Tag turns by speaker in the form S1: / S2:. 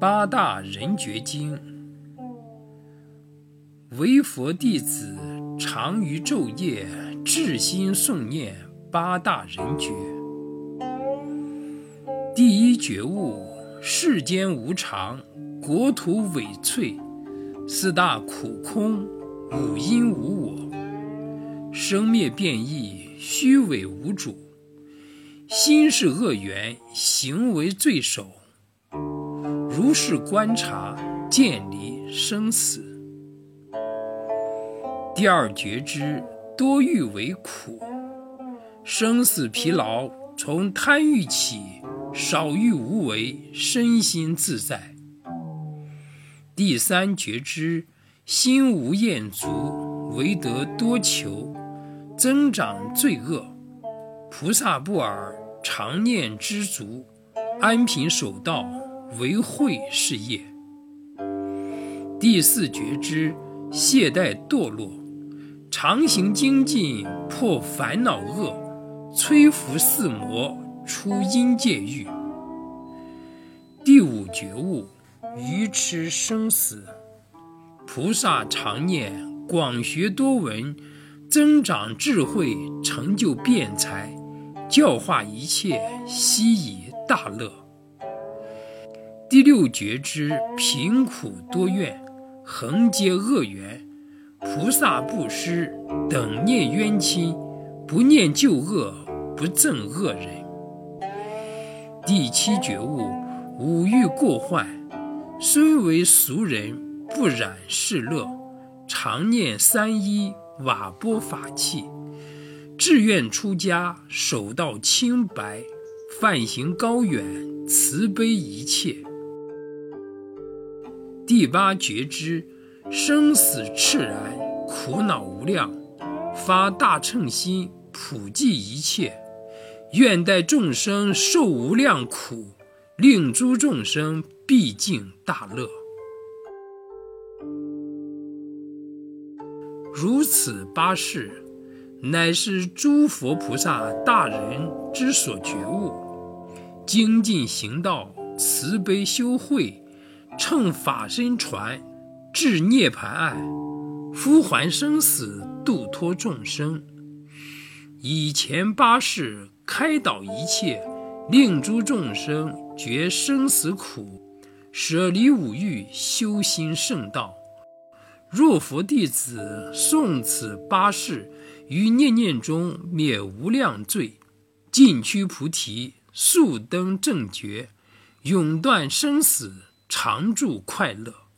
S1: 八大人觉经，为佛弟子常于昼夜至心诵念八大人觉。第一觉悟：世间无常，国土委脆，四大苦空，五阴无我，生灭变异，虚伪无主，心是恶缘，行为罪首。如是观察，见离生死。第二觉知，多欲为苦，生死疲劳从贪欲起，少欲无为，身心自在。第三觉知，心无厌足，唯得多求，增长罪恶。菩萨不尔，常念知足，安贫守道。为慧是业。第四觉知，懈怠堕落，常行精进，破烦恼恶，摧伏四魔，出阴界狱。第五觉悟，愚痴生死。菩萨常念，广学多闻，增长智慧，成就辩才，教化一切，悉以大乐。第六觉知贫苦多怨，横结恶缘，菩萨不施，等念冤亲，不念旧恶，不憎恶人。第七觉悟五欲过患，虽为俗人，不染世乐，常念三一瓦钵法器，志愿出家，守道清白，梵行高远，慈悲一切。第八觉知，生死炽然，苦恼无量，发大乘心，普济一切，愿代众生受无量苦，令诸众生毕竟大乐。如此八事，乃是诸佛菩萨大人之所觉悟，精进行道，慈悲修慧。乘法身船，至涅槃岸，呼还生死，度脱众生。以前八世开导一切，令诸众生觉生死苦，舍离五欲，修心圣道。若佛弟子诵此八世，于念念中灭无量罪，尽趋菩提，速登正觉，永断生死。常住快乐。